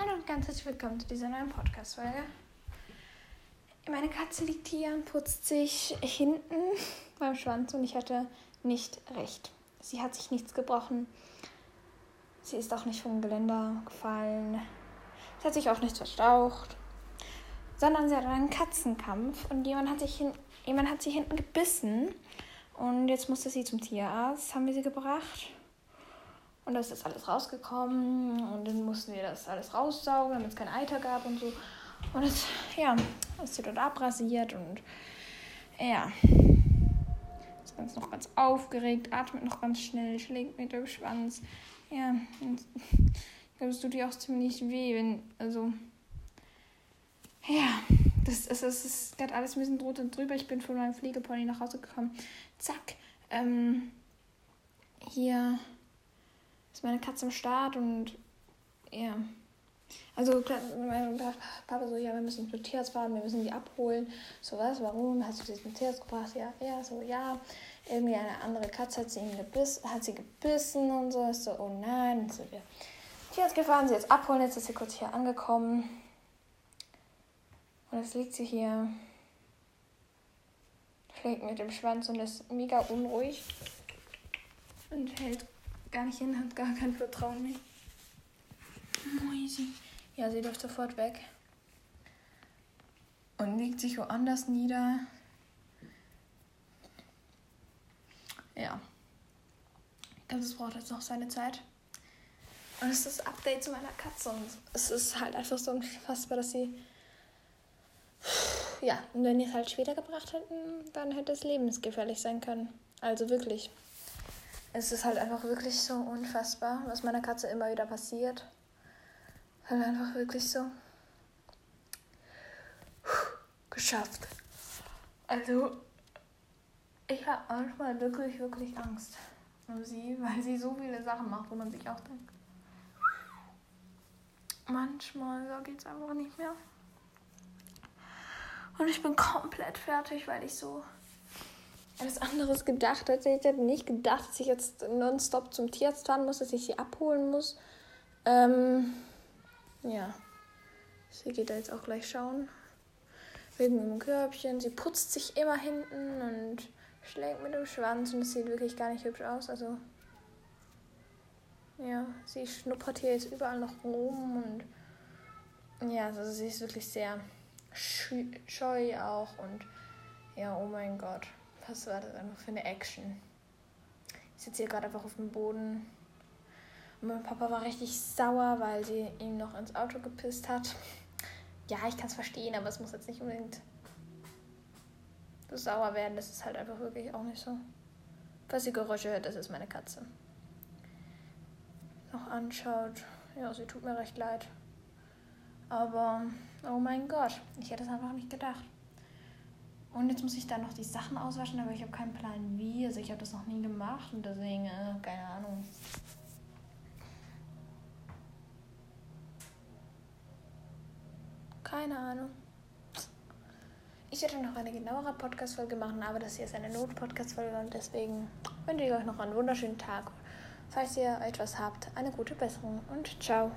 Hallo und ganz herzlich willkommen zu dieser neuen Podcast-Folge. Meine Katze liegt hier und putzt sich hinten beim Schwanz und ich hatte nicht recht. Sie hat sich nichts gebrochen. Sie ist auch nicht vom Geländer gefallen. Sie hat sich auch nichts verstaucht. Sondern sie hat einen Katzenkampf und jemand hat, sich hin, jemand hat sie hinten gebissen. Und jetzt musste sie zum Tierarzt, haben wir sie gebracht. Und da ist das alles rausgekommen und dann mussten wir das alles raussaugen, damit es kein Eiter gab und so. Und das, ja, ist sie dort abrasiert und ja, ist ganz noch ganz aufgeregt, atmet noch ganz schnell, schlägt mit dem Schwanz. Ja, und ich glaube, es tut ihr auch ziemlich weh, wenn, also, ja, das, das, das ist gerade alles ein bisschen drunter und drüber. Ich bin von meinem Pflegepony nach Hause gekommen. Zack, ähm, hier ist meine Katze im Start und ja. Also mein Papa so, ja, wir müssen zum Tierarzt fahren, wir müssen die abholen. So was, warum? Hast du sie zum Tierarzt gebracht? Ja, ja, so, ja. Irgendwie eine andere Katze hat sie, ihn gebiss, hat sie gebissen und so. Ist so, oh nein. Und so, wir Tierarzt gefahren, sie jetzt abholen, jetzt ist sie kurz hier angekommen. Und jetzt liegt sie hier, schlägt mit dem Schwanz und ist mega unruhig und hält gar nicht hin, hat gar kein Vertrauen mehr. Moisi. Ja, sie läuft sofort weg. Und legt sich woanders nieder. Ja. Ich glaube, es braucht jetzt noch seine Zeit. Und es ist das Update zu meiner Katze. Und es ist halt einfach so unfassbar, dass sie. Ja, und wenn die es halt später gebracht hätten, dann hätte es lebensgefährlich sein können. Also wirklich es ist halt einfach wirklich so unfassbar, was meiner Katze immer wieder passiert. Halt einfach wirklich so geschafft. Also, ich habe manchmal wirklich, wirklich Angst um sie, weil sie so viele Sachen macht, wo man sich auch denkt. Manchmal so geht's einfach nicht mehr. Und ich bin komplett fertig, weil ich so etwas anderes gedacht. Also ich hätte nicht gedacht, dass ich jetzt nonstop zum Tierarzt fahren muss, dass ich sie abholen muss. Ähm, ja. Sie geht da jetzt auch gleich schauen. Wegen dem Körbchen. Sie putzt sich immer hinten und schlägt mit dem Schwanz und es sieht wirklich gar nicht hübsch aus. Also. Ja, sie schnuppert hier jetzt überall noch rum und. Ja, also sie ist wirklich sehr scheu auch und. Ja, oh mein Gott was war das einfach für eine Action? Ich sitze hier gerade einfach auf dem Boden. Und mein Papa war richtig sauer, weil sie ihm noch ins Auto gepisst hat. Ja, ich kann es verstehen, aber es muss jetzt nicht unbedingt so sauer werden. Das ist halt einfach wirklich auch nicht so. Falls ihr Geräusche hört, das ist meine Katze. Noch anschaut. Ja, sie tut mir recht leid. Aber, oh mein Gott, ich hätte es einfach nicht gedacht. Und jetzt muss ich da noch die Sachen auswaschen, aber ich habe keinen Plan wie. Also ich habe das noch nie gemacht und deswegen, äh, keine Ahnung. Keine Ahnung. Ich werde noch eine genauere Podcast-Folge machen, aber das hier ist eine Not-Podcast-Folge und deswegen wünsche ich euch noch einen wunderschönen Tag. Falls ihr etwas habt, eine gute Besserung und ciao.